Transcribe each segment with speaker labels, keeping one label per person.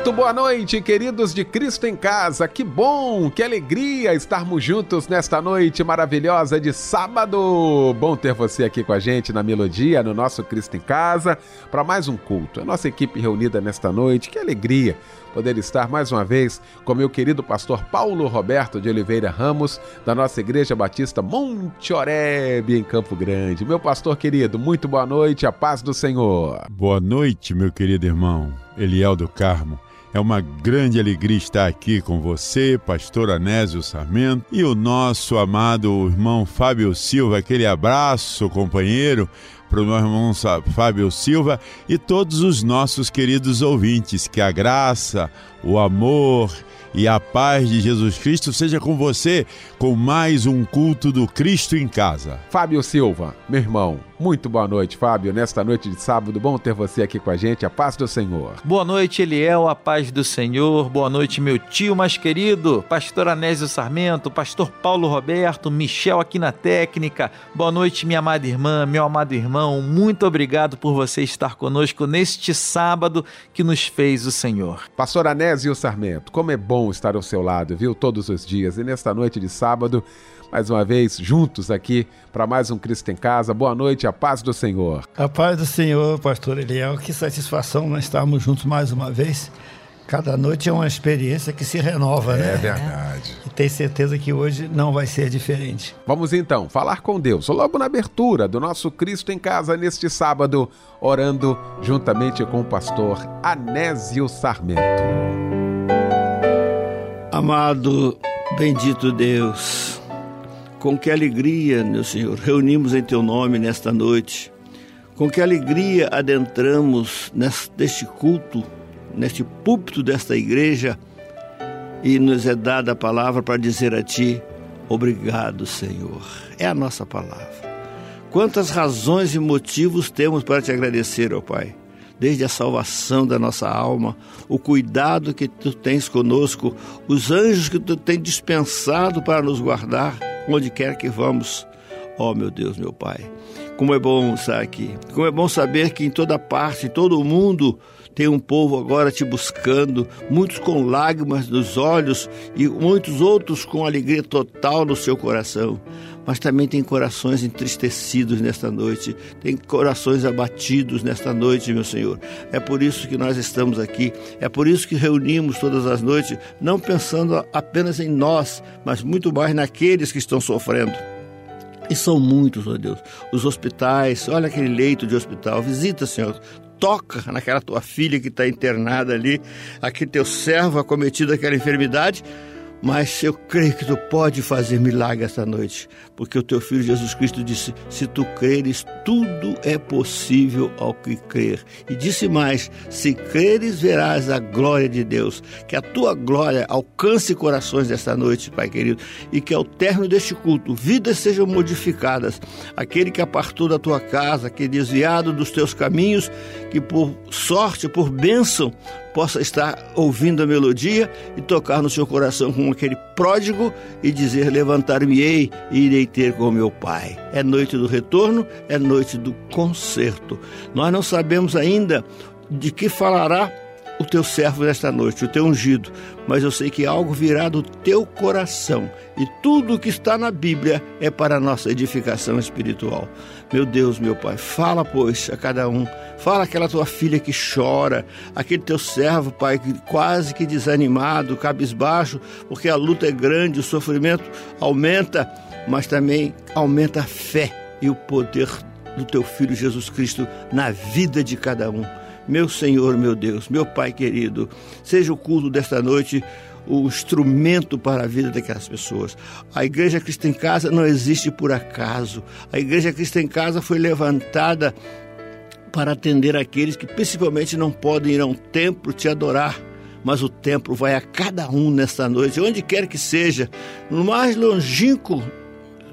Speaker 1: Muito boa noite, queridos de Cristo em Casa. Que bom, que alegria estarmos juntos nesta noite maravilhosa de sábado. Bom ter você aqui com a gente na Melodia, no nosso Cristo em Casa, para mais um culto. A nossa equipe reunida nesta noite, que alegria poder estar mais uma vez com meu querido pastor Paulo Roberto de Oliveira Ramos, da nossa Igreja Batista Monte Oreb, em Campo Grande. Meu pastor querido, muito boa noite, a paz do Senhor.
Speaker 2: Boa noite, meu querido irmão Eliel do Carmo. É uma grande alegria estar aqui com você, pastor Anésio Sarmento, e o nosso amado irmão Fábio Silva. Aquele abraço, companheiro, para o meu irmão Fábio Silva e todos os nossos queridos ouvintes. Que a graça, o amor e a paz de Jesus Cristo seja com você com mais um culto do Cristo em casa.
Speaker 1: Fábio Silva, meu irmão, muito boa noite, Fábio. Nesta noite de sábado, bom ter você aqui com a gente. A paz do Senhor.
Speaker 3: Boa noite, Eliel, a paz do Senhor. Boa noite, meu tio mais querido, pastor Anésio Sarmento, pastor Paulo Roberto, Michel aqui na técnica. Boa noite, minha amada irmã, meu amado irmão. Muito obrigado por você estar conosco neste sábado que nos fez o Senhor.
Speaker 1: Pastor Anésio Sarmento, como é bom estar ao seu lado, viu? Todos os dias. E nesta noite de sábado, mais uma vez juntos aqui para mais um Cristo em Casa. Boa noite, a paz do Senhor.
Speaker 4: A paz do Senhor, pastor Eliel. Que satisfação nós estarmos juntos mais uma vez. Cada noite é uma experiência que se renova,
Speaker 1: é
Speaker 4: né?
Speaker 1: É verdade.
Speaker 4: E tenho certeza que hoje não vai ser diferente.
Speaker 1: Vamos então falar com Deus, logo na abertura do nosso Cristo em Casa neste sábado, orando juntamente com o pastor Anésio Sarmento.
Speaker 5: Amado, bendito Deus, com que alegria, meu Senhor, reunimos em Teu nome nesta noite. Com que alegria adentramos neste culto, neste púlpito desta igreja e nos é dada a palavra para dizer a Ti: Obrigado, Senhor. É a nossa palavra. Quantas razões e motivos temos para te agradecer, ó Pai desde a salvação da nossa alma, o cuidado que tu tens conosco, os anjos que tu tens dispensado para nos guardar onde quer que vamos. Oh, meu Deus, meu Pai, como é bom estar aqui. Como é bom saber que em toda parte, em todo o mundo, tem um povo agora te buscando, muitos com lágrimas nos olhos e muitos outros com alegria total no seu coração. Mas também tem corações entristecidos nesta noite, tem corações abatidos nesta noite, meu Senhor. É por isso que nós estamos aqui, é por isso que reunimos todas as noites, não pensando apenas em nós, mas muito mais naqueles que estão sofrendo. E são muitos, ó Deus. Os hospitais, olha aquele leito de hospital. Visita, Senhor. Toca naquela tua filha que está internada ali, aquele teu servo acometido daquela enfermidade mas eu creio que tu pode fazer milagre esta noite, porque o teu filho Jesus Cristo disse: se tu creres, tudo é possível ao que crer. E disse mais: se creres, verás a glória de Deus. Que a tua glória alcance corações desta noite, Pai querido, e que ao término deste culto, vidas sejam modificadas. Aquele que apartou da tua casa, que desviado dos teus caminhos, que por sorte, por bênção, possa estar ouvindo a melodia e tocar no seu coração como aquele pródigo e dizer: Levantar-me-ei e irei ter com meu Pai. É noite do retorno, é noite do concerto. Nós não sabemos ainda de que falará o teu servo nesta noite, o teu ungido, mas eu sei que algo virá do teu coração e tudo o que está na Bíblia é para a nossa edificação espiritual. Meu Deus, meu Pai, fala, pois, a cada um. Fala aquela tua filha que chora, aquele teu servo, Pai, que quase que desanimado, cabisbaixo, porque a luta é grande, o sofrimento aumenta, mas também aumenta a fé e o poder do teu filho Jesus Cristo na vida de cada um. Meu Senhor, meu Deus, meu Pai querido, seja o culto desta noite o instrumento para a vida daquelas pessoas. A Igreja Cristo em Casa não existe por acaso. A Igreja Cristo em Casa foi levantada para atender aqueles que principalmente não podem ir a um templo te adorar. Mas o templo vai a cada um nesta noite, onde quer que seja, no mais longínquo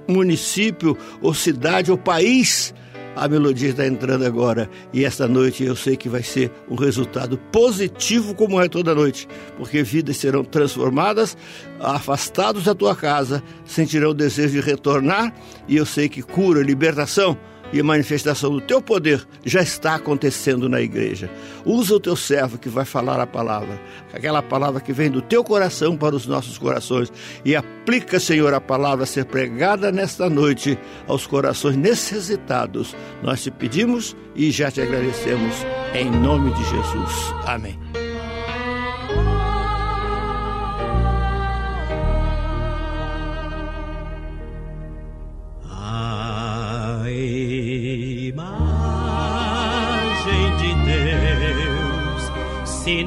Speaker 5: município, ou cidade, ou país a melodia está entrando agora. E esta noite eu sei que vai ser um resultado positivo, como é toda noite, porque vidas serão transformadas, afastados da tua casa, sentirão o desejo de retornar. E eu sei que cura, libertação e a manifestação do teu poder já está acontecendo na igreja. Usa o teu servo que vai falar a palavra, aquela palavra que vem do teu coração para os nossos corações, e aplica, Senhor, a palavra a ser pregada nesta noite aos corações necessitados. Nós te pedimos e já te agradecemos, em nome de Jesus. Amém.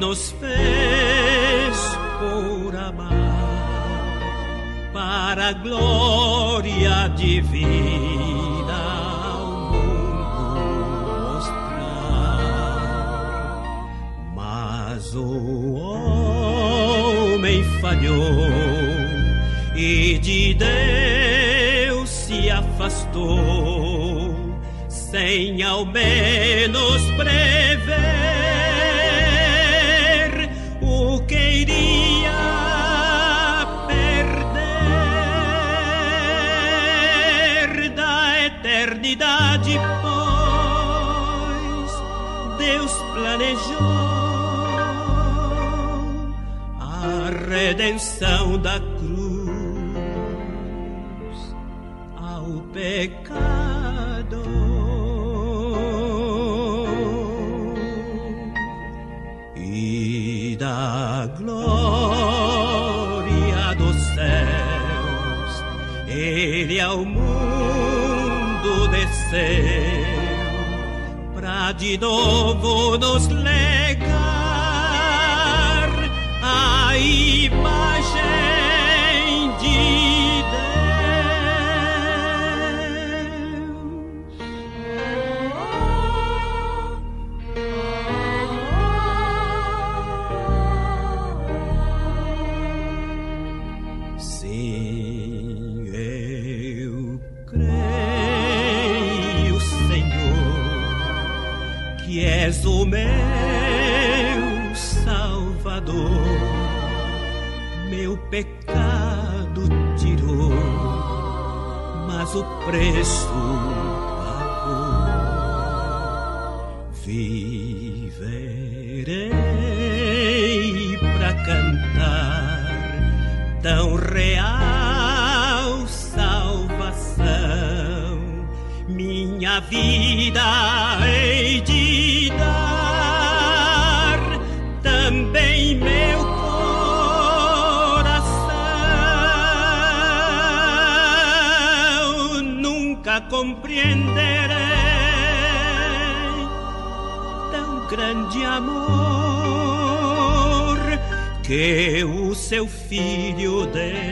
Speaker 6: Nos fez por amar para a glória divina ao mundo mostrar. Mas o homem falhou e de Deus se afastou sem ao menos Deus planejou a redenção da cruz ao pecado. E da glória dos céus, Ele ao mundo desceu pra de novo nos legar. A imagem mas o preço compreenderei tão grande amor que o seu filho deu.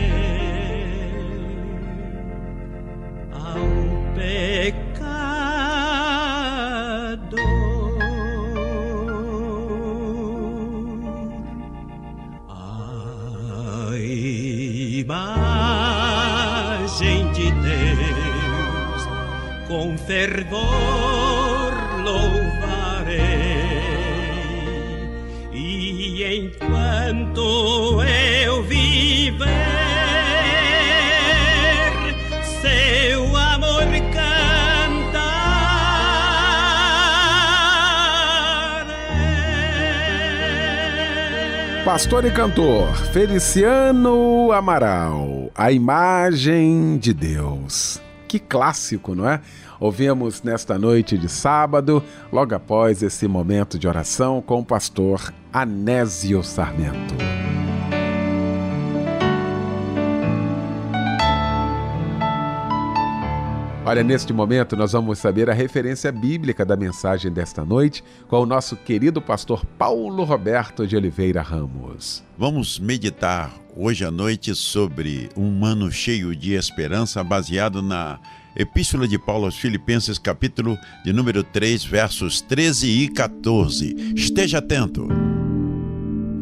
Speaker 6: Fervor louvarei e enquanto eu viver seu amor cantar
Speaker 1: Pastor e cantor Feliciano Amaral, a imagem de Deus. Que clássico, não é? Ouvimos nesta noite de sábado, logo após esse momento de oração com o pastor Anésio Sarmento. Olha, neste momento nós vamos saber a referência bíblica da mensagem desta noite com o nosso querido pastor Paulo Roberto de Oliveira Ramos.
Speaker 2: Vamos meditar hoje à noite sobre um ano cheio de esperança baseado na Epístola de Paulo aos Filipenses, capítulo de número 3, versos 13 e 14. Esteja atento.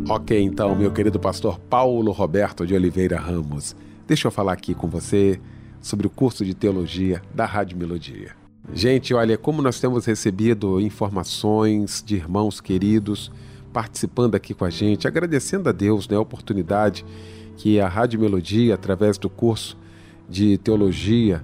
Speaker 1: Ok, então, meu querido pastor Paulo Roberto de Oliveira Ramos, deixa eu falar aqui com você sobre o curso de teologia da Rádio Melodia. Gente, olha como nós temos recebido informações de irmãos queridos participando aqui com a gente, agradecendo a Deus né, a oportunidade que a Rádio Melodia, através do curso de teologia,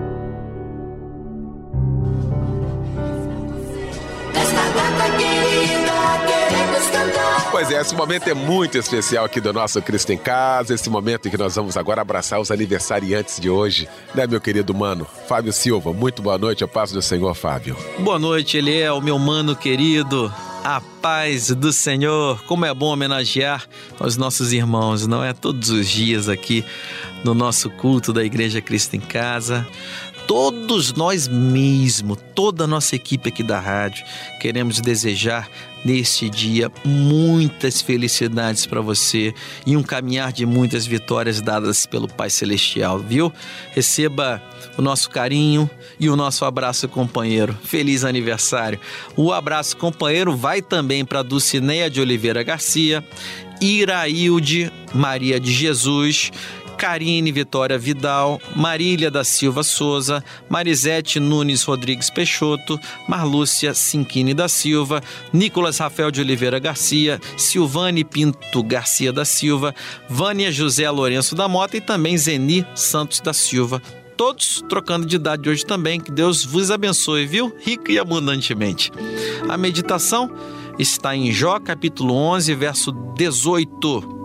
Speaker 1: Pois é, esse momento é muito especial aqui do nosso Cristo em Casa, esse momento em que nós vamos agora abraçar os aniversariantes de hoje, né, meu querido mano? Fábio Silva, muito boa noite, a paz do Senhor, Fábio.
Speaker 3: Boa noite, ele é o meu mano querido, a paz do Senhor. Como é bom homenagear os nossos irmãos, não é? Todos os dias aqui no nosso culto da Igreja Cristo em Casa todos nós mesmo, toda a nossa equipe aqui da rádio, queremos desejar neste dia muitas felicidades para você e um caminhar de muitas vitórias dadas pelo Pai Celestial, viu? Receba o nosso carinho e o nosso abraço companheiro. Feliz aniversário. O abraço companheiro vai também para Dulcineia de Oliveira Garcia, Irailde Maria de Jesus, Karine Vitória Vidal, Marília da Silva Souza, Marisete Nunes Rodrigues Peixoto, Marlúcia Cinquini da Silva, Nicolas Rafael de Oliveira Garcia, Silvane Pinto Garcia da Silva, Vânia José Lourenço da Mota e também Zeni Santos da Silva todos trocando de idade hoje também. Que Deus vos abençoe, viu? Rica e abundantemente. A meditação está em Jó, capítulo 11, verso 18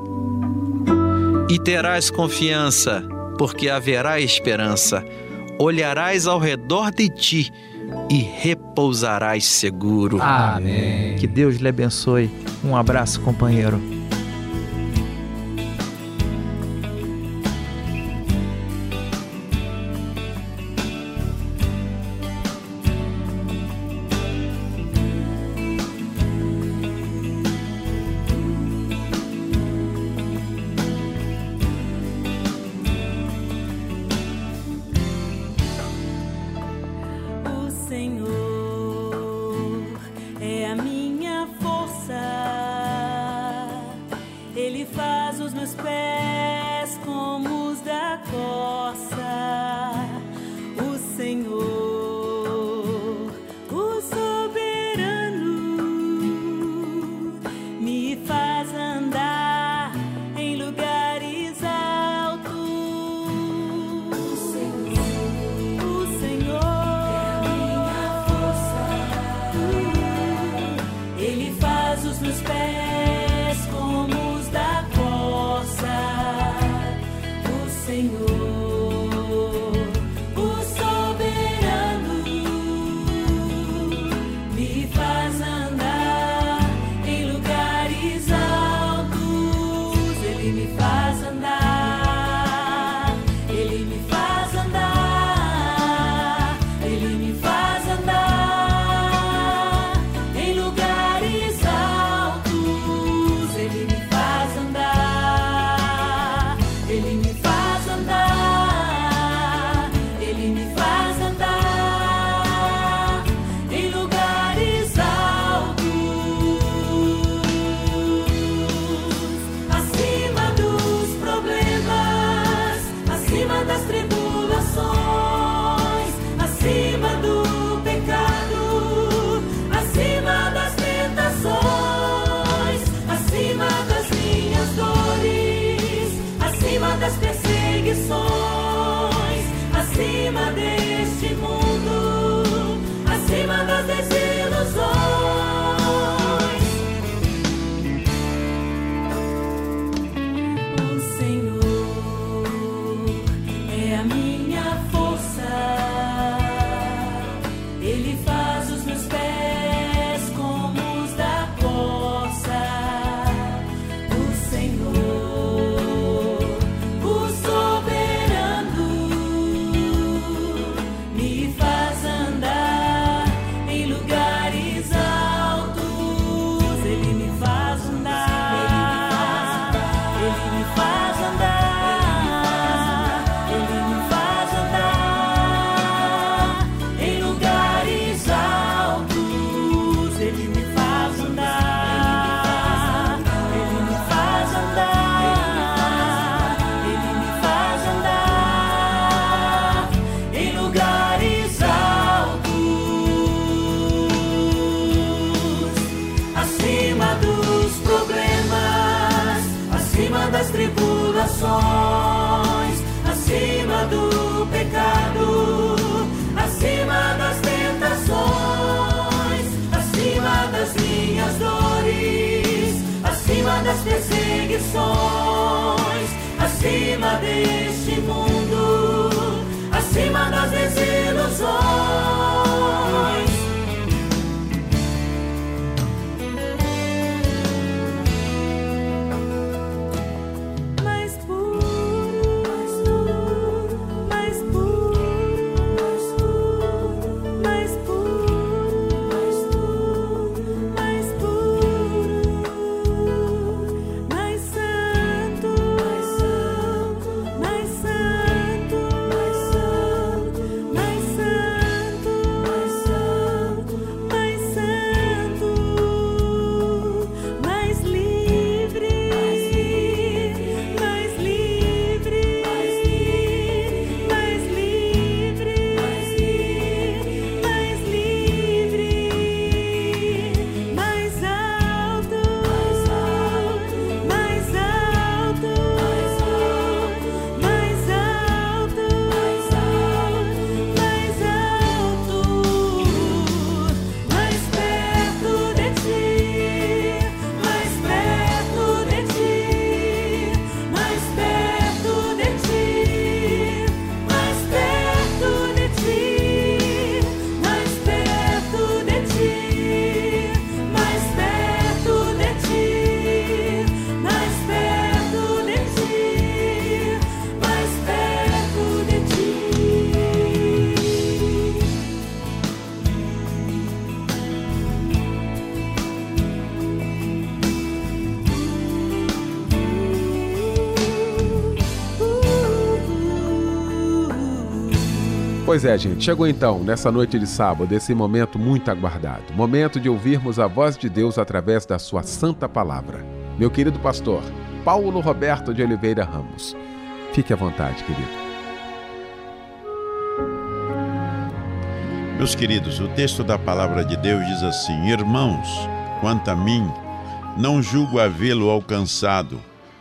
Speaker 3: e terás confiança, porque haverá esperança. Olharás ao redor de ti e repousarás seguro.
Speaker 7: Amém.
Speaker 3: Que Deus lhe abençoe. Um abraço, companheiro.
Speaker 7: Situações, acima do pecado, acima das tentações, acima das minhas dores, acima das perseguições, acima deste mundo, acima das desilusões.
Speaker 1: Pois é, gente, chegou então, nessa noite de sábado, esse momento muito aguardado momento de ouvirmos a voz de Deus através da Sua Santa Palavra. Meu querido pastor, Paulo Roberto de Oliveira Ramos. Fique à vontade, querido.
Speaker 2: Meus queridos, o texto da palavra de Deus diz assim: Irmãos, quanto a mim, não julgo havê-lo alcançado,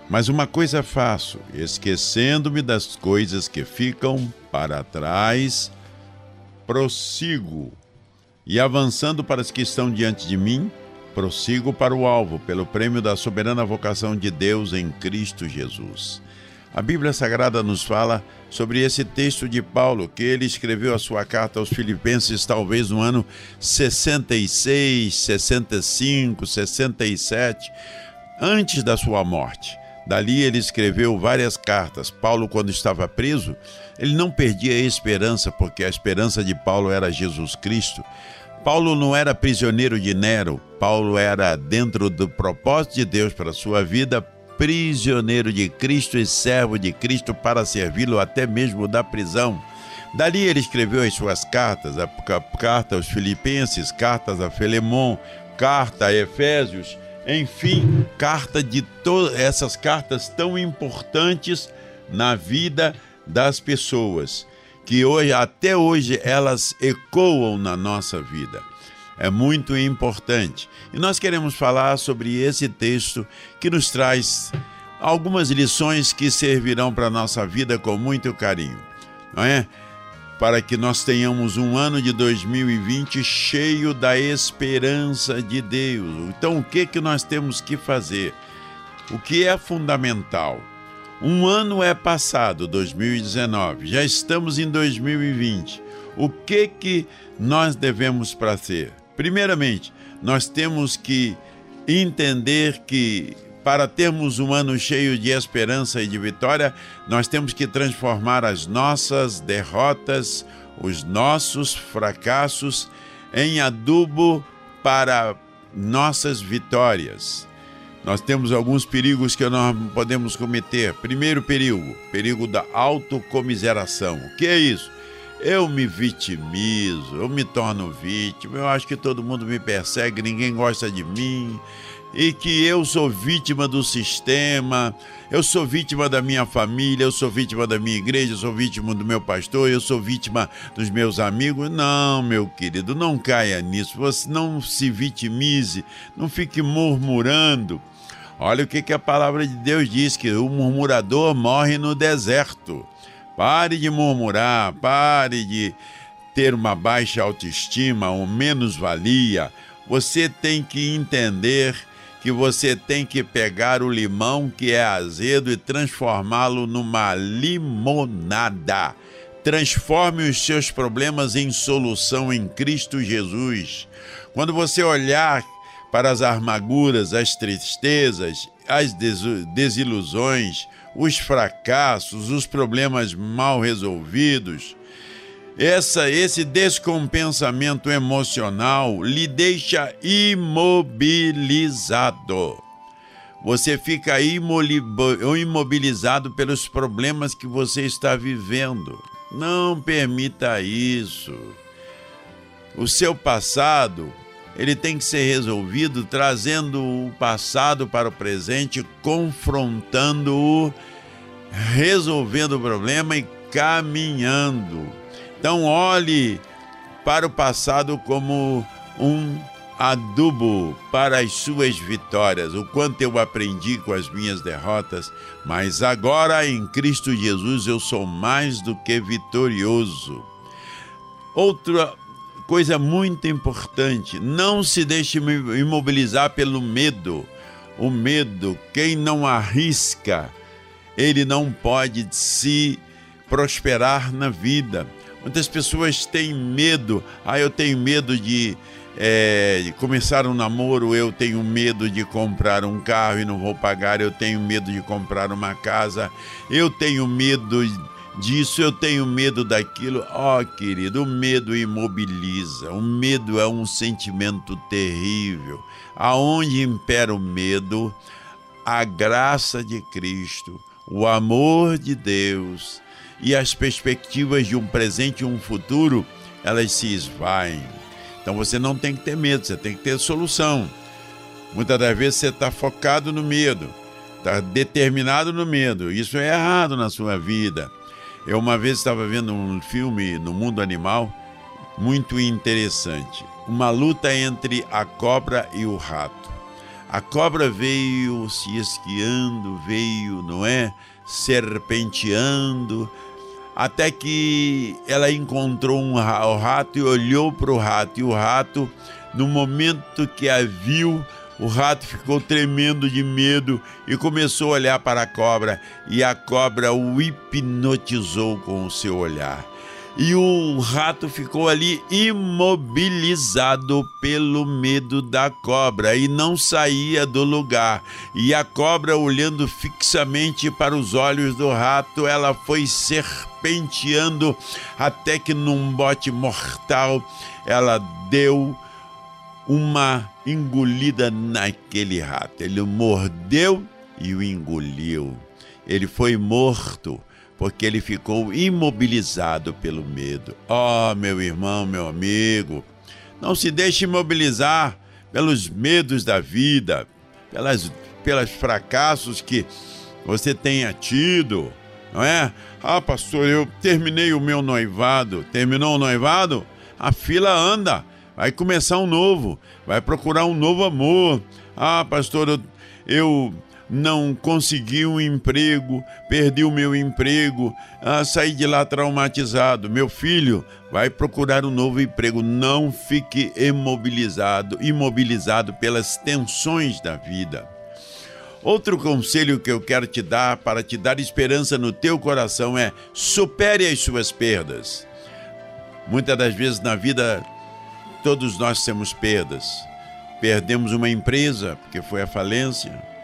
Speaker 2: mas uma coisa faço, esquecendo-me das coisas que ficam para trás, prossigo e avançando para as que estão diante de mim, prossigo para o alvo, pelo prêmio da soberana vocação de Deus em Cristo Jesus. A Bíblia Sagrada nos fala sobre esse texto de Paulo, que ele escreveu a sua carta aos Filipenses, talvez no ano 66, 65, 67, antes da sua morte. Dali ele escreveu várias cartas. Paulo, quando estava preso, ele não perdia a esperança, porque a esperança de Paulo era Jesus Cristo. Paulo não era prisioneiro de Nero, Paulo era, dentro do propósito de Deus para a sua vida, prisioneiro de Cristo e servo de Cristo para servi-lo até mesmo da prisão. Dali ele escreveu as suas cartas, a carta aos Filipenses, cartas a Felemon, carta a Efésios, enfim, carta de todas essas cartas tão importantes na vida das pessoas, que hoje até hoje elas ecoam na nossa vida. É muito importante. E nós queremos falar sobre esse texto que nos traz algumas lições que servirão para a nossa vida com muito carinho. Não é? Para que nós tenhamos um ano de 2020 cheio da esperança de Deus. Então, o que que nós temos que fazer? O que é fundamental? Um ano é passado, 2019, já estamos em 2020. O que que nós devemos fazer? Primeiramente, nós temos que entender que para termos um ano cheio de esperança e de vitória, nós temos que transformar as nossas derrotas, os nossos fracassos, em adubo para nossas vitórias. Nós temos alguns perigos que nós podemos cometer. Primeiro perigo, perigo da autocomiseração. O que é isso? Eu me vitimizo, eu me torno vítima, eu acho que todo mundo me persegue, ninguém gosta de mim, e que eu sou vítima do sistema, eu sou vítima da minha família, eu sou vítima da minha igreja, eu sou vítima do meu pastor, eu sou vítima dos meus amigos. Não, meu querido, não caia nisso. Você não se vitimize, não fique murmurando. Olha o que, que a palavra de Deus diz: que o murmurador morre no deserto. Pare de murmurar, pare de ter uma baixa autoestima ou menos-valia. Você tem que entender que você tem que pegar o limão que é azedo e transformá-lo numa limonada. Transforme os seus problemas em solução em Cristo Jesus. Quando você olhar para as amarguras, as tristezas, as desilusões, os fracassos, os problemas mal resolvidos, essa, esse descompensamento emocional lhe deixa imobilizado. Você fica imobilizado pelos problemas que você está vivendo. Não permita isso. O seu passado, ele tem que ser resolvido trazendo o passado para o presente, confrontando-o, resolvendo o problema e caminhando então, olhe para o passado como um adubo para as suas vitórias, o quanto eu aprendi com as minhas derrotas, mas agora em Cristo Jesus eu sou mais do que vitorioso. Outra coisa muito importante, não se deixe imobilizar pelo medo. O medo, quem não arrisca, ele não pode se prosperar na vida. Muitas pessoas têm medo. Ah, eu tenho medo de, é, começar um namoro, eu tenho medo de comprar um carro e não vou pagar, eu tenho medo de comprar uma casa, eu tenho medo disso, eu tenho medo daquilo. Ó, oh, querido, o medo imobiliza. O medo é um sentimento terrível. Aonde impera o medo, a graça de Cristo, o amor de Deus e as perspectivas de um presente e um futuro, elas se esvaem. Então você não tem que ter medo, você tem que ter solução. Muitas das vezes você está focado no medo, está determinado no medo. Isso é errado na sua vida. Eu uma vez estava vendo um filme no mundo animal muito interessante. Uma luta entre a cobra e o rato. A cobra veio se esquiando, veio, não é? Serpenteando, até que ela encontrou um, rato e olhou para o rato. E o rato, no momento que a viu, o rato ficou tremendo de medo e começou a olhar para a cobra. E a cobra o hipnotizou com o seu olhar e o rato ficou ali imobilizado pelo medo da cobra e não saía do lugar. E a cobra, olhando fixamente para os olhos do rato, ela foi serpenteando até que num bote mortal ela deu uma engolida naquele rato. Ele o mordeu e o engoliu. Ele foi morto porque ele ficou imobilizado pelo medo. Oh, meu irmão, meu amigo, não se deixe imobilizar pelos medos da vida, pelas, pelos fracassos que você tenha tido, não é? Ah, pastor, eu terminei o meu noivado. Terminou o noivado? A fila anda. Vai começar um novo. Vai procurar um novo amor. Ah, pastor, eu, eu não consegui um emprego, perdi o meu emprego, ah, saí de lá traumatizado. Meu filho, vai procurar um novo emprego. Não fique imobilizado, imobilizado pelas tensões da vida. Outro conselho que eu quero te dar para te dar esperança no teu coração é supere as suas perdas. Muitas das vezes na vida todos nós temos perdas. Perdemos uma empresa porque foi a falência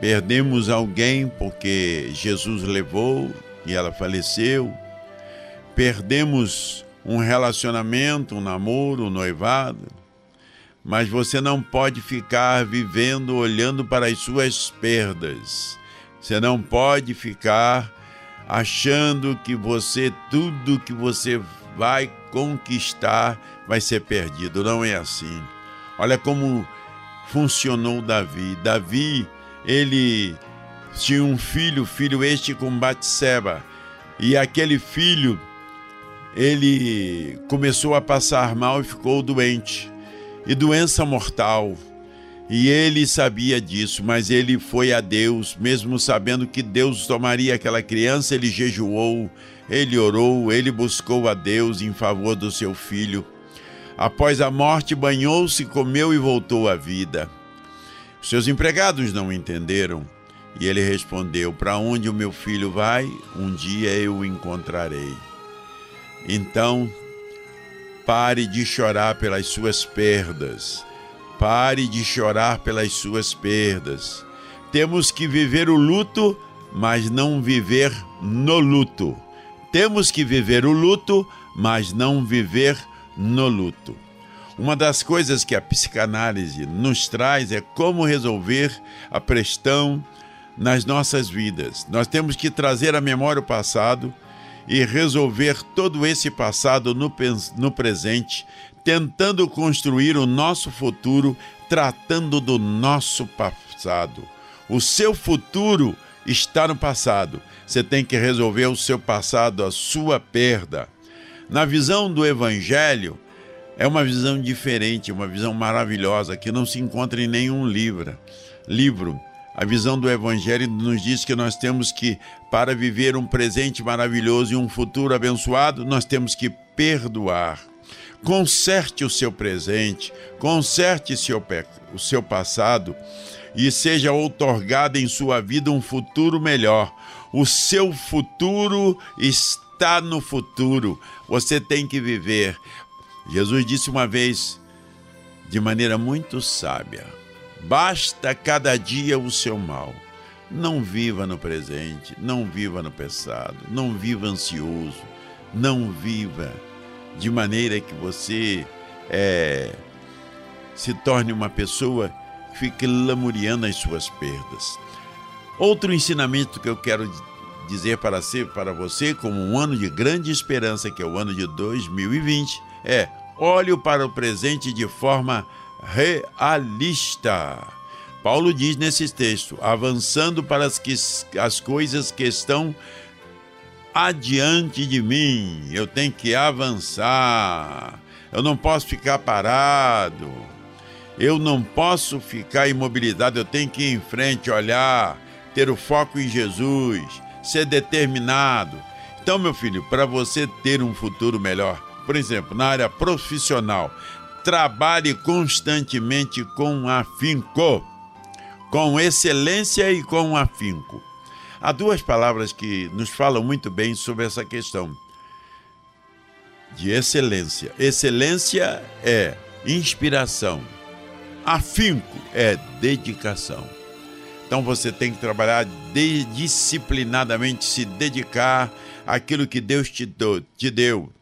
Speaker 2: Perdemos alguém porque Jesus levou e ela faleceu. Perdemos um relacionamento, um namoro, um noivado. Mas você não pode ficar vivendo olhando para as suas perdas. Você não pode ficar achando que você tudo que você vai conquistar vai ser perdido. Não é assim. Olha como funcionou Davi. Davi ele tinha um filho, filho este com Batseba, e aquele filho ele começou a passar mal e ficou doente, e doença mortal. E ele sabia disso, mas ele foi a Deus, mesmo sabendo que Deus tomaria aquela criança, ele jejuou, ele orou, ele buscou a Deus em favor do seu filho. Após a morte, banhou-se, comeu e voltou à vida. Seus empregados não entenderam. E ele respondeu: Para onde o meu filho vai, um dia eu o encontrarei. Então, pare de chorar pelas suas perdas. Pare de chorar pelas suas perdas. Temos que viver o luto, mas não viver no luto. Temos que viver o luto, mas não viver no luto. Uma das coisas que a psicanálise nos traz é como resolver a questão nas nossas vidas. Nós temos que trazer à memória o passado e resolver todo esse passado no, no presente, tentando construir o nosso futuro, tratando do nosso passado. O seu futuro está no passado. Você tem que resolver o seu passado, a sua perda. Na visão do Evangelho, é uma visão diferente, uma visão maravilhosa que não se encontra em nenhum livro. Livro. A visão do Evangelho nos diz que nós temos que, para viver um presente maravilhoso e um futuro abençoado, nós temos que perdoar. Conserte o seu presente, conserte seu, o seu passado e seja outorgado em sua vida um futuro melhor. O seu futuro está no futuro. Você tem que viver. Jesus disse uma vez, de maneira muito sábia: basta cada dia o seu mal. Não viva no presente, não viva no passado, não viva ansioso, não viva de maneira que você é, se torne uma pessoa que fique lamuriando as suas perdas. Outro ensinamento que eu quero dizer para, ser, para você, como um ano de grande esperança, que é o ano de 2020, é olhe para o presente de forma realista. Paulo diz nesse texto, avançando para as, que, as coisas que estão adiante de mim, eu tenho que avançar, eu não posso ficar parado, eu não posso ficar imobilizado, eu tenho que ir em frente, olhar, ter o foco em Jesus, ser determinado. Então, meu filho, para você ter um futuro melhor, por exemplo, na área profissional, trabalhe constantemente com afinco, com excelência e com afinco. Há duas palavras que nos falam muito bem sobre essa questão de excelência. Excelência é inspiração, afinco é dedicação. Então você tem que trabalhar disciplinadamente, se dedicar àquilo que Deus te, do, te deu.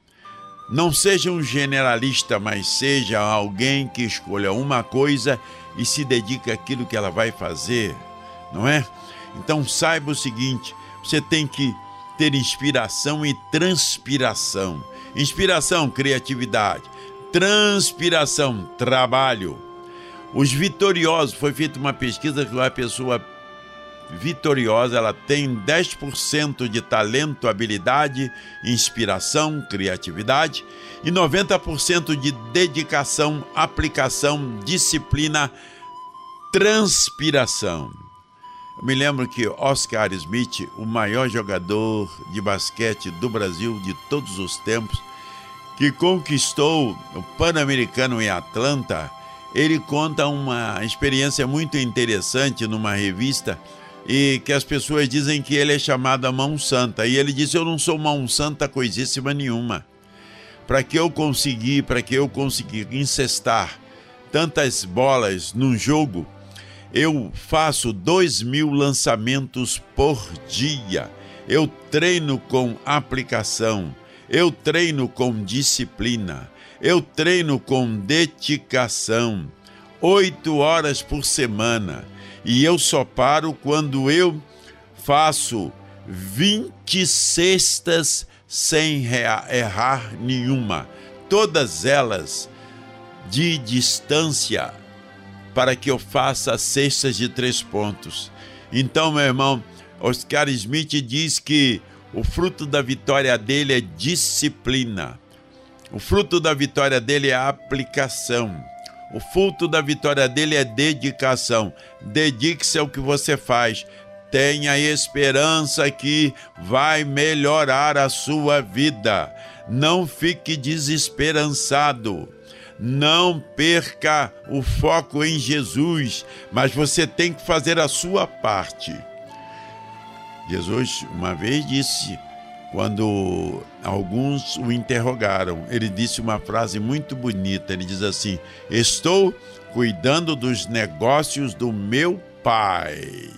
Speaker 2: Não seja um generalista, mas seja alguém que escolha uma coisa e se dedique àquilo que ela vai fazer, não é? Então saiba o seguinte: você tem que ter inspiração e transpiração. Inspiração, criatividade. Transpiração, trabalho. Os vitoriosos, foi feita uma pesquisa que uma pessoa vitoriosa, ela tem 10% de talento, habilidade, inspiração, criatividade e 90% de dedicação, aplicação, disciplina, transpiração. Eu me lembro que Oscar Smith, o maior jogador de basquete do Brasil de todos os tempos, que conquistou o Pan-Americano em Atlanta, ele conta uma experiência muito interessante numa revista e que as pessoas dizem que ele é chamado a mão santa. E ele disse: Eu não sou mão santa coisíssima nenhuma. Para que eu conseguir, para que eu conseguir incestar tantas bolas num jogo, eu faço dois mil lançamentos por dia. Eu treino com aplicação, eu treino com disciplina, eu treino com dedicação, oito horas por semana e eu só paro quando eu faço 20 cestas sem errar nenhuma, todas elas de distância, para que eu faça cestas de três pontos. Então, meu irmão, Oscar Smith diz que o fruto da vitória dele é disciplina. O fruto da vitória dele é aplicação. O fruto da vitória dele é dedicação. Dedique-se ao que você faz. Tenha esperança que vai melhorar a sua vida. Não fique desesperançado. Não perca o foco em Jesus, mas você tem que fazer a sua parte. Jesus uma vez disse, quando alguns o interrogaram, ele disse uma frase muito bonita. Ele diz assim: Estou cuidando dos negócios do meu pai.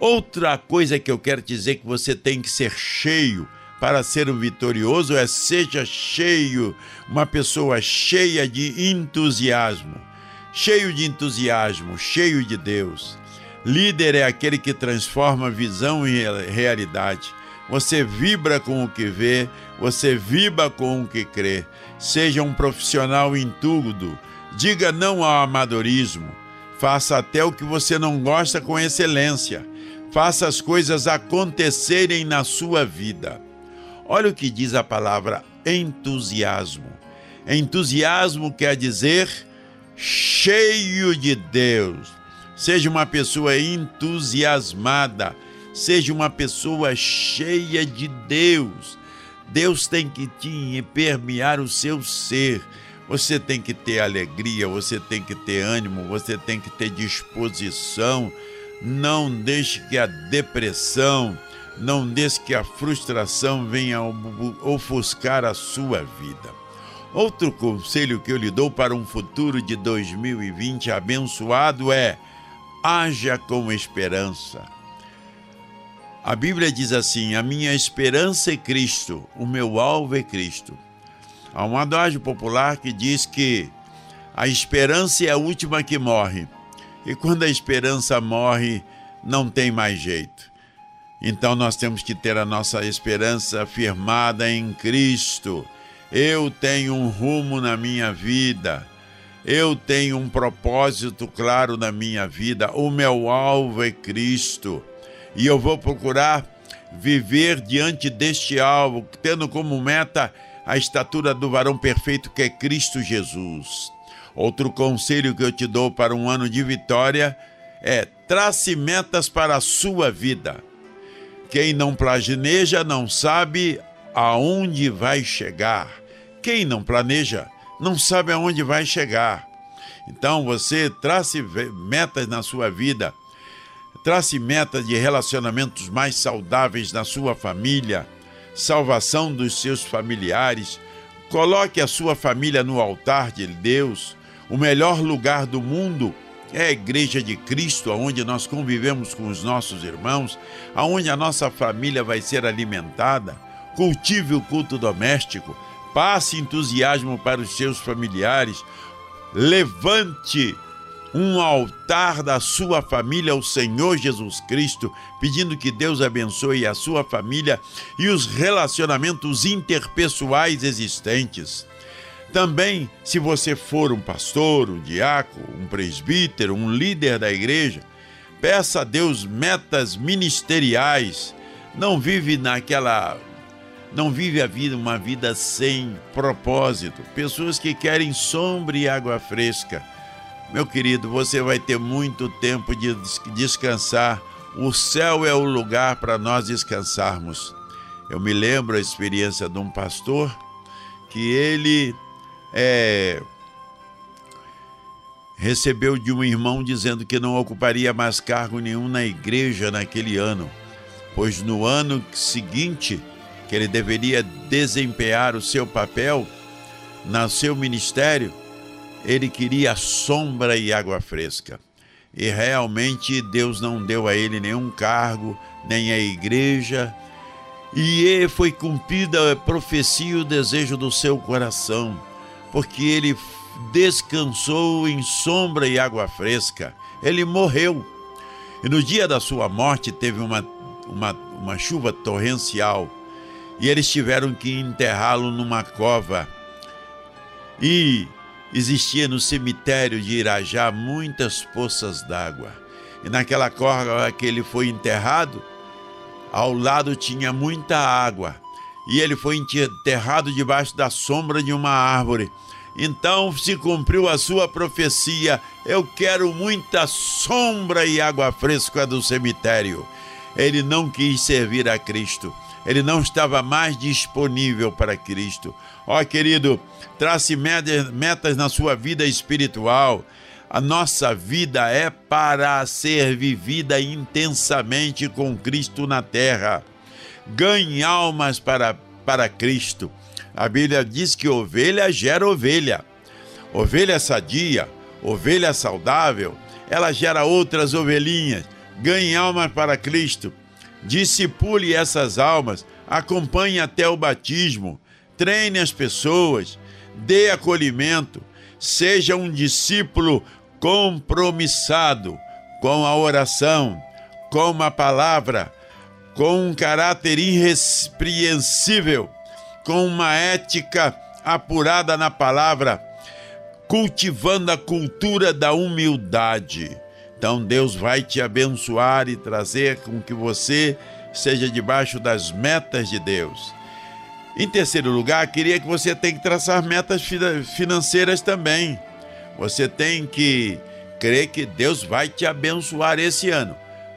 Speaker 2: Outra coisa que eu quero dizer que você tem que ser cheio para ser um vitorioso é seja cheio, uma pessoa cheia de entusiasmo, cheio de entusiasmo, cheio de Deus. Líder é aquele que transforma visão em realidade. Você vibra com o que vê, você vibra com o que crê. Seja um profissional em tudo. Diga não ao amadorismo. Faça até o que você não gosta com excelência. Faça as coisas acontecerem na sua vida. Olha o que diz a palavra entusiasmo. Entusiasmo quer dizer cheio de Deus. Seja uma pessoa entusiasmada, seja uma pessoa cheia de Deus. Deus tem que te permear o seu ser. Você tem que ter alegria, você tem que ter ânimo, você tem que ter disposição. Não deixe que a depressão, não deixe que a frustração venha ofuscar a sua vida. Outro conselho que eu lhe dou para um futuro de 2020 abençoado é: haja com esperança. A Bíblia diz assim: A minha esperança é Cristo, o meu alvo é Cristo. Há um adágio popular que diz que a esperança é a última que morre. E quando a esperança morre, não tem mais jeito. Então nós temos que ter a nossa esperança firmada em Cristo. Eu tenho um rumo na minha vida. Eu tenho um propósito claro na minha vida. O meu alvo é Cristo. E eu vou procurar viver diante deste alvo, tendo como meta a estatura do varão perfeito que é Cristo Jesus. Outro conselho que eu te dou para um ano de vitória é trace metas para a sua vida. Quem não planeja não sabe aonde vai chegar. Quem não planeja não sabe aonde vai chegar. Então você trace metas na sua vida, trace metas de relacionamentos mais saudáveis na sua família, salvação dos seus familiares. Coloque a sua família no altar de Deus. O melhor lugar do mundo é a igreja de Cristo, onde nós convivemos com os nossos irmãos, aonde a nossa família vai ser alimentada. Cultive o culto doméstico, passe entusiasmo para os seus familiares, levante um altar da sua família ao Senhor Jesus Cristo, pedindo que Deus abençoe a sua família e os relacionamentos interpessoais existentes. Também, se você for um pastor, um diácono, um presbítero, um líder da igreja, peça a Deus metas ministeriais. Não vive naquela não vive a vida uma vida sem propósito. Pessoas que querem sombra e água fresca. Meu querido, você vai ter muito tempo de descansar. O céu é o lugar para nós descansarmos. Eu me lembro a experiência de um pastor que ele é, recebeu de um irmão dizendo que não ocuparia mais cargo nenhum na igreja naquele ano, pois no ano seguinte que ele deveria desempenhar o seu papel no seu ministério, ele queria sombra e água fresca. E realmente Deus não deu a ele nenhum cargo, nem a igreja, e foi cumprida a profecia e o desejo do seu coração porque ele descansou em sombra e água fresca. Ele morreu. E no dia da sua morte teve uma, uma, uma chuva torrencial e eles tiveram que enterrá-lo numa cova. E existia no cemitério de Irajá muitas poças d'água. E naquela cova que ele foi enterrado, ao lado tinha muita água e ele foi enterrado debaixo da sombra de uma árvore. Então se cumpriu a sua profecia. Eu quero muita sombra e água fresca do cemitério. Ele não quis servir a Cristo. Ele não estava mais disponível para Cristo. Ó, querido, trace metas na sua vida espiritual. A nossa vida é para ser vivida intensamente com Cristo na terra. Ganhe almas para, para Cristo. A Bíblia diz que ovelha gera ovelha. Ovelha sadia, ovelha saudável, ela gera outras ovelhinhas. Ganhe almas para Cristo. Discipule essas almas, acompanhe até o batismo, treine as pessoas, dê acolhimento, seja um discípulo compromissado com a oração, com a palavra, com um caráter irrepreensível com uma ética apurada na palavra, cultivando a cultura da humildade. Então Deus vai te abençoar e trazer com que você seja debaixo das metas de Deus. Em terceiro lugar, queria que você tenha que traçar metas financeiras também. Você tem que crer que Deus vai te abençoar esse ano.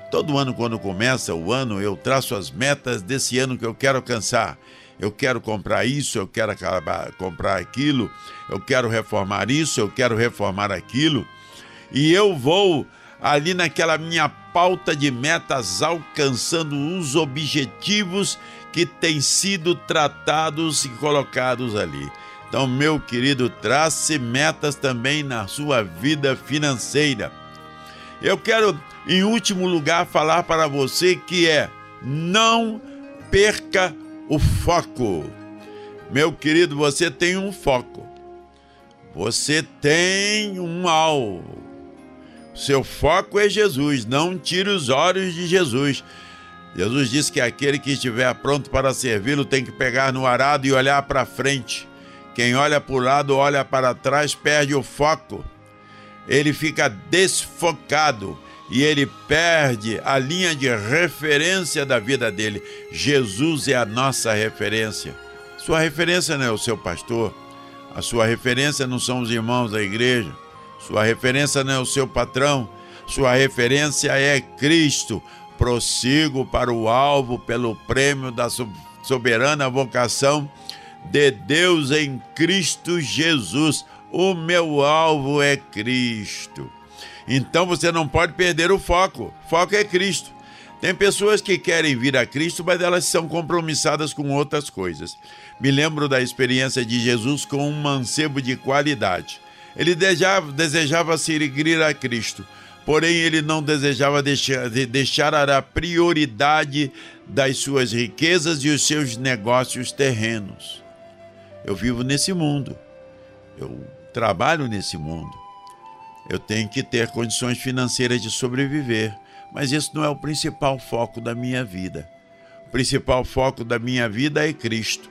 Speaker 2: Todo ano, quando começa o ano, eu traço as metas desse ano que eu quero alcançar eu quero comprar isso, eu quero acabar, comprar aquilo, eu quero reformar isso, eu quero reformar aquilo. E eu vou ali naquela minha pauta de metas alcançando os objetivos que têm sido tratados e colocados ali. Então, meu querido, trace metas também na sua vida financeira. Eu quero, em último lugar, falar para você que é não perca o foco. Meu querido, você tem um foco. Você tem um alvo. Seu foco é Jesus. Não tire os olhos de Jesus. Jesus disse que aquele que estiver pronto para servi-lo tem que pegar no arado e olhar para frente. Quem olha para o lado, olha para trás, perde o foco. Ele fica desfocado e ele perde a linha de referência da vida dele. Jesus é a nossa referência. Sua referência não é o seu pastor, a sua referência não são os irmãos da igreja, sua referência não é o seu patrão, sua referência é Cristo. Prossigo para o alvo pelo prêmio da soberana vocação de Deus em Cristo Jesus. O meu alvo é Cristo. Então você não pode perder o foco. Foco é Cristo. Tem pessoas que querem vir a Cristo, mas elas são compromissadas com outras coisas. Me lembro da experiência de Jesus com um mancebo de qualidade. Ele desejava, desejava seguir a Cristo, porém ele não desejava deixar, deixar a prioridade das suas riquezas e os seus negócios terrenos. Eu vivo nesse mundo, eu trabalho nesse mundo. Eu tenho que ter condições financeiras de sobreviver, mas isso não é o principal foco da minha vida. O principal foco da minha vida é Cristo.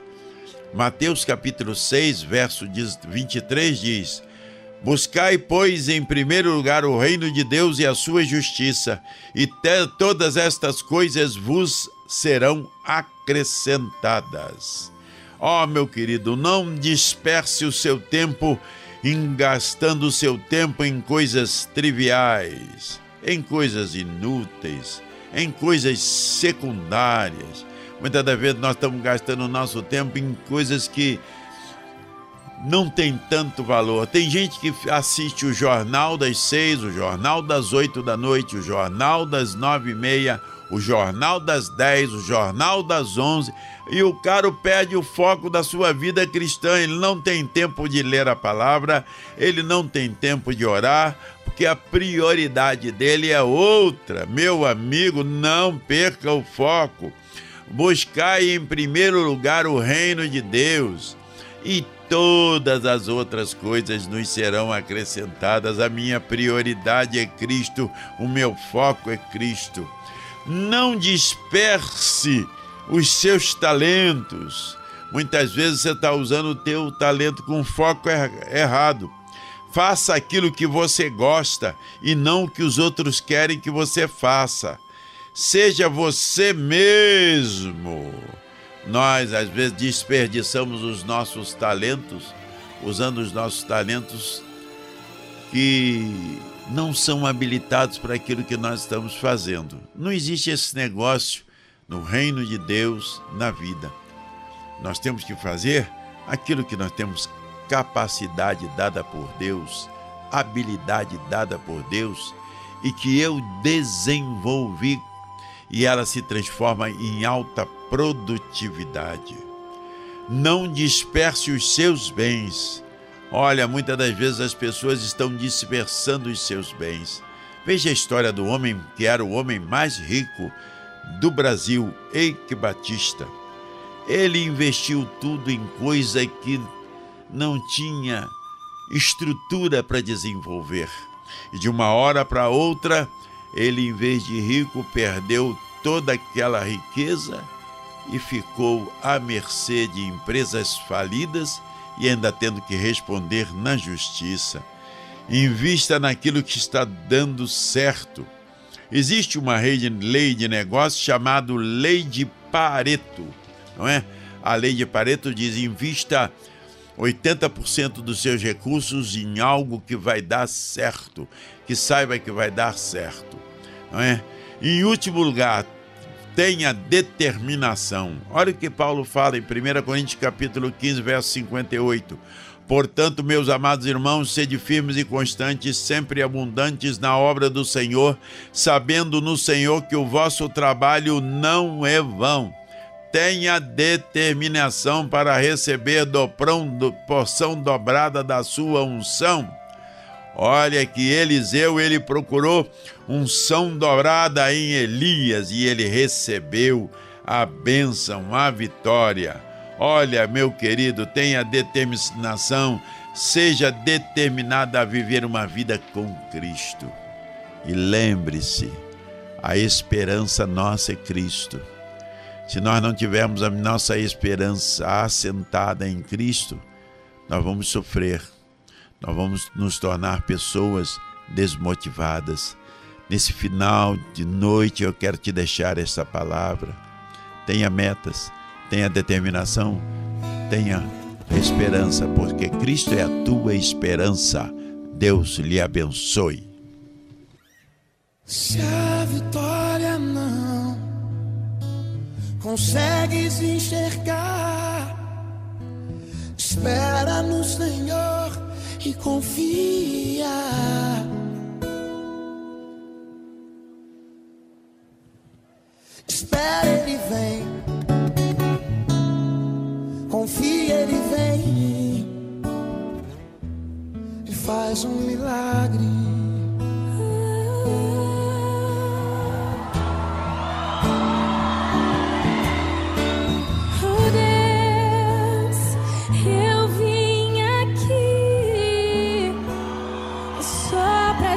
Speaker 2: Mateus capítulo 6, verso 23 diz: Buscai, pois, em primeiro lugar o reino de Deus e a sua justiça, e todas estas coisas vos serão acrescentadas. Ó, oh, meu querido, não disperse o seu tempo engastando seu tempo em coisas triviais, em coisas inúteis, em coisas secundárias. Muitas das vezes nós estamos gastando o nosso tempo em coisas que não tem tanto valor. Tem gente que assiste o Jornal das Seis, o Jornal das Oito da Noite, o Jornal das Nove e Meia, o Jornal das Dez, o Jornal das Onze e o cara perde o foco da sua vida cristã. Ele não tem tempo de ler a palavra, ele não tem tempo de orar, porque a prioridade dele é outra. Meu amigo, não perca o foco. Buscai em primeiro lugar o reino de Deus e todas as outras coisas nos serão acrescentadas. A minha prioridade é Cristo, o meu foco é Cristo. Não disperse os seus talentos. Muitas vezes você está usando o teu talento com foco er errado. Faça aquilo que você gosta e não o que os outros querem que você faça. Seja você mesmo. Nós, às vezes, desperdiçamos os nossos talentos usando os nossos talentos que não são habilitados para aquilo que nós estamos fazendo. Não existe esse negócio no reino de Deus na vida. Nós temos que fazer aquilo que nós temos capacidade dada por Deus, habilidade dada por Deus e que eu desenvolvi e ela se transforma em alta produtividade. Não disperse os seus bens. Olha, muitas das vezes as pessoas estão dispersando os seus bens. Veja a história do homem que era o homem mais rico do Brasil, Eike Batista. Ele investiu tudo em coisa que não tinha estrutura para desenvolver. E de uma hora para outra, ele, em vez de rico, perdeu toda aquela riqueza e ficou à mercê de empresas falidas e ainda tendo que responder na justiça. Invista naquilo que está dando certo. Existe uma lei de negócio chamada Lei de Pareto, não é? A Lei de Pareto diz: invista 80% dos seus recursos em algo que vai dar certo, que saiba que vai dar certo, não é? Em último lugar, tenha determinação. Olha o que Paulo fala em 1 Coríntios capítulo 15, verso 58. Portanto, meus amados irmãos, sede firmes e constantes, sempre abundantes na obra do Senhor, sabendo no Senhor que o vosso trabalho não é vão tenha determinação para receber dobrão, do, porção dobrada da sua unção. Olha que Eliseu ele procurou unção dobrada em Elias e ele recebeu a bênção, a vitória. Olha, meu querido, tenha determinação, seja determinado a viver uma vida com Cristo. E lembre-se, a esperança nossa é Cristo. Se nós não tivermos a nossa esperança assentada em Cristo, nós vamos sofrer, nós vamos nos tornar pessoas desmotivadas. Nesse final de noite, eu quero te deixar essa palavra. Tenha metas, tenha determinação, tenha esperança, porque Cristo é a tua esperança. Deus lhe abençoe.
Speaker 8: Se a vitória não consegues enxergar. Espera no Senhor e confia. Espera, Ele vem. Confia, Ele vem. E faz um milagre.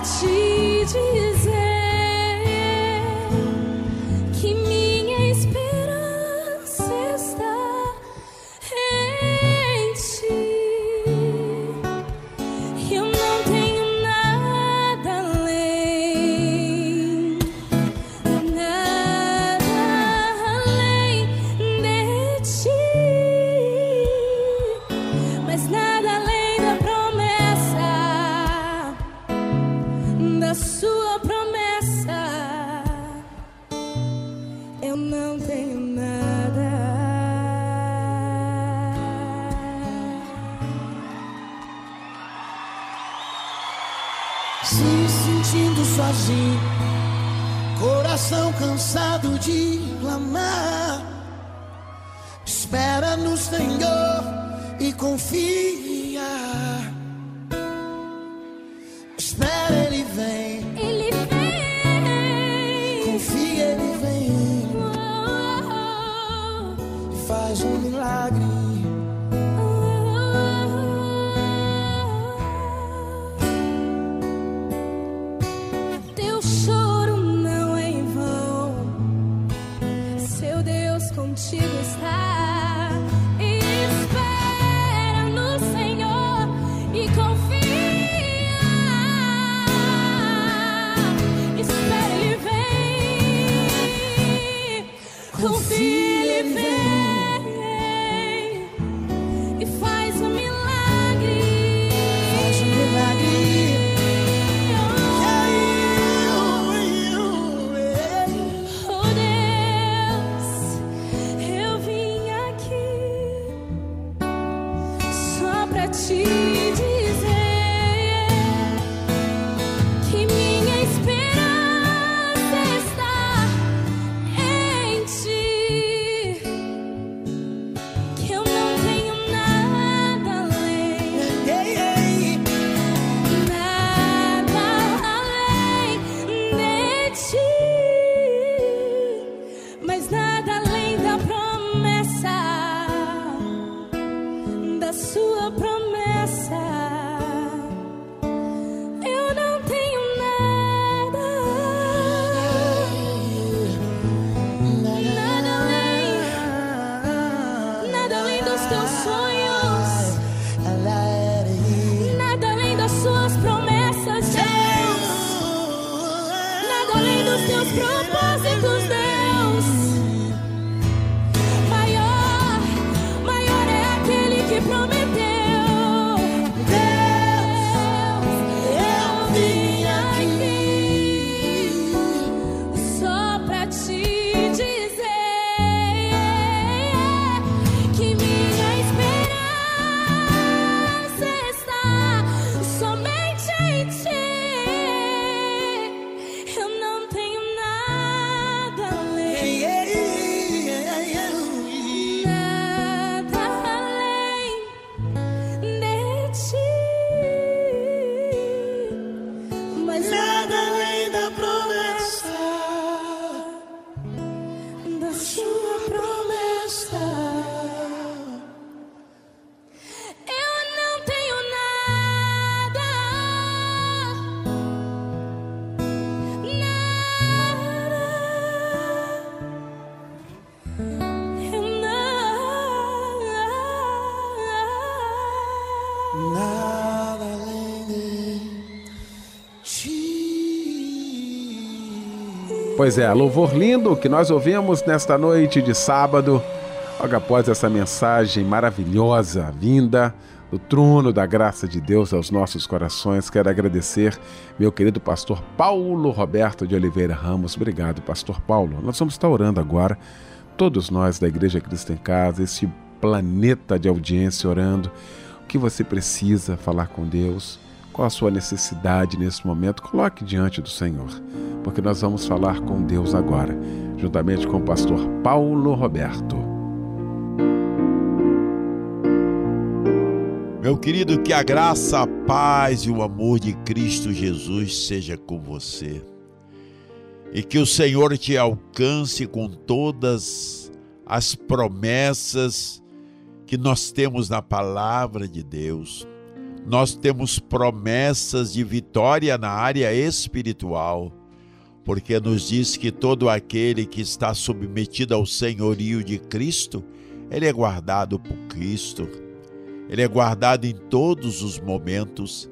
Speaker 9: Contigo está. ti.
Speaker 1: Pois é, louvor lindo que nós ouvimos nesta noite de sábado, logo após essa mensagem maravilhosa vinda do trono da graça de Deus aos nossos corações. Quero agradecer meu querido pastor Paulo Roberto de Oliveira Ramos. Obrigado, pastor Paulo. Nós vamos estar orando agora, todos nós da Igreja Cristo em Casa, esse planeta de audiência orando. O que você precisa falar com Deus? Qual a sua necessidade nesse momento? Coloque diante do Senhor, porque nós vamos falar com Deus agora, juntamente com o pastor Paulo Roberto.
Speaker 2: Meu querido, que a graça, a paz e o amor de Cristo Jesus seja com você. E que o Senhor te alcance com todas as promessas que nós temos na palavra de Deus nós temos promessas de vitória na área espiritual, porque nos diz que todo aquele que está submetido ao senhorio de Cristo, ele é guardado por Cristo. Ele é guardado em todos os momentos.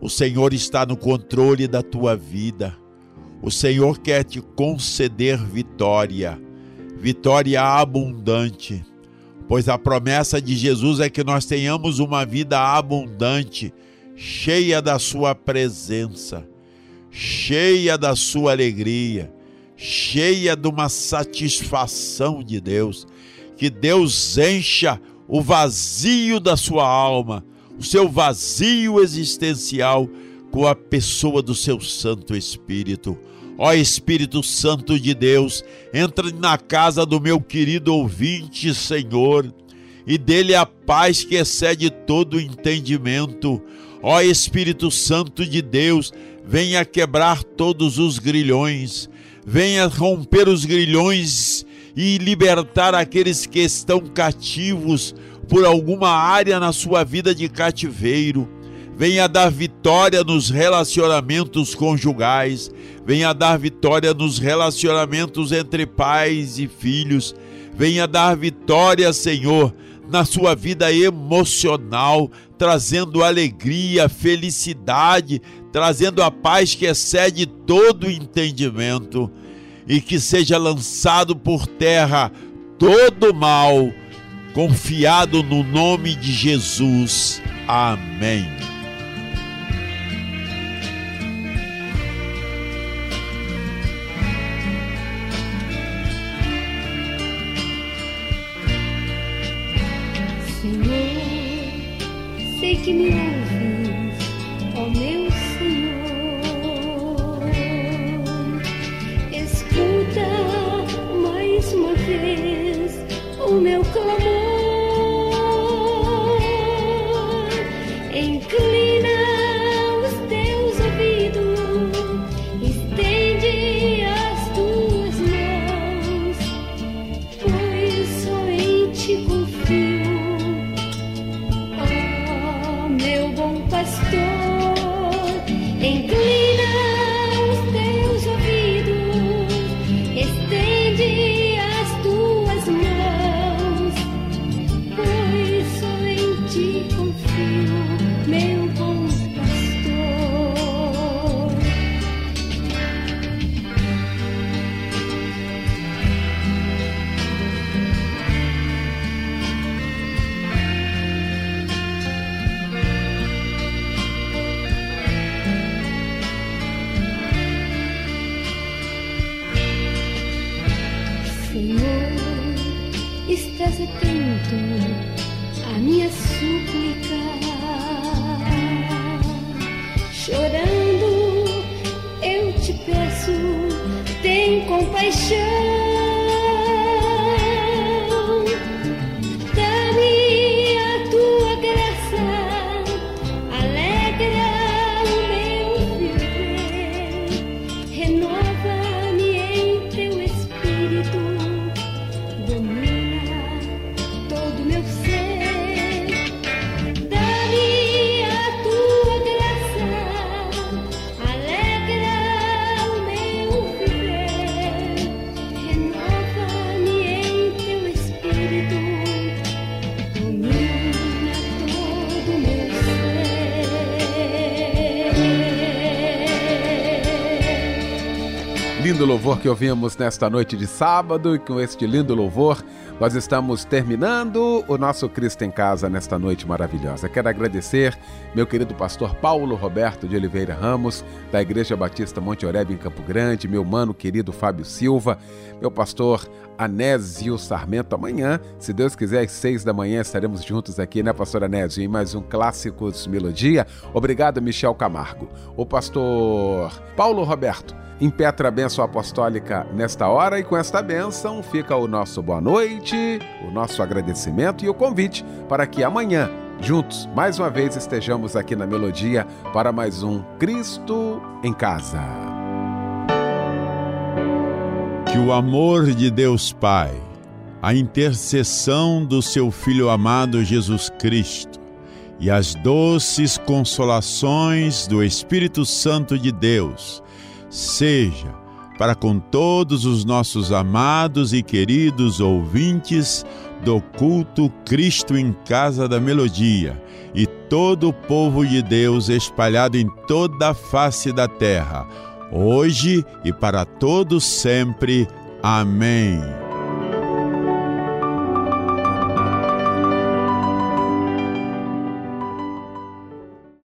Speaker 2: O Senhor está no controle da tua vida. O Senhor quer te conceder vitória, vitória abundante pois a promessa de Jesus é que nós tenhamos uma vida abundante, cheia da Sua presença, cheia da Sua alegria, cheia de uma satisfação de Deus. Que Deus encha o vazio da sua alma, o seu vazio existencial, com a pessoa do seu Santo Espírito. Ó Espírito Santo de Deus, entra na casa do meu querido ouvinte, Senhor, e dele a paz que excede todo entendimento. Ó Espírito Santo de Deus, venha quebrar todos os grilhões, venha romper os grilhões e libertar aqueles que estão cativos por alguma área na sua vida de cativeiro. Venha dar vitória nos relacionamentos conjugais, venha dar vitória nos relacionamentos entre pais e filhos, venha dar vitória, Senhor, na sua vida emocional, trazendo alegria, felicidade, trazendo a paz que excede todo entendimento e que seja lançado por terra todo mal, confiado no nome de Jesus. Amém.
Speaker 9: Que me ouves, ó meu Senhor. Escuta mais uma vez o meu clamor.
Speaker 1: Lindo louvor que ouvimos nesta noite de sábado, e com este lindo louvor nós estamos terminando o nosso Cristo em Casa nesta noite maravilhosa. Quero agradecer meu querido pastor Paulo Roberto de Oliveira Ramos, da Igreja Batista Monte Oreb em Campo Grande, meu mano querido Fábio Silva, meu pastor Anésio Sarmento. Amanhã, se Deus quiser, às seis da manhã estaremos juntos aqui, né, pastor Anésio, em mais um Clássicos Melodia. Obrigado, Michel Camargo. O pastor Paulo Roberto impetra a bênção apostólica nesta hora e com esta bênção fica o nosso boa noite, o nosso agradecimento e o convite para que amanhã, juntos, mais uma vez estejamos aqui na Melodia para mais um Cristo em Casa.
Speaker 2: Que o amor de Deus Pai, a intercessão do seu Filho amado Jesus Cristo e as doces consolações do Espírito Santo de Deus seja para com todos os nossos amados e queridos ouvintes do culto Cristo em Casa da Melodia e todo o povo de Deus espalhado em toda a face da terra, hoje e para todos sempre. Amém.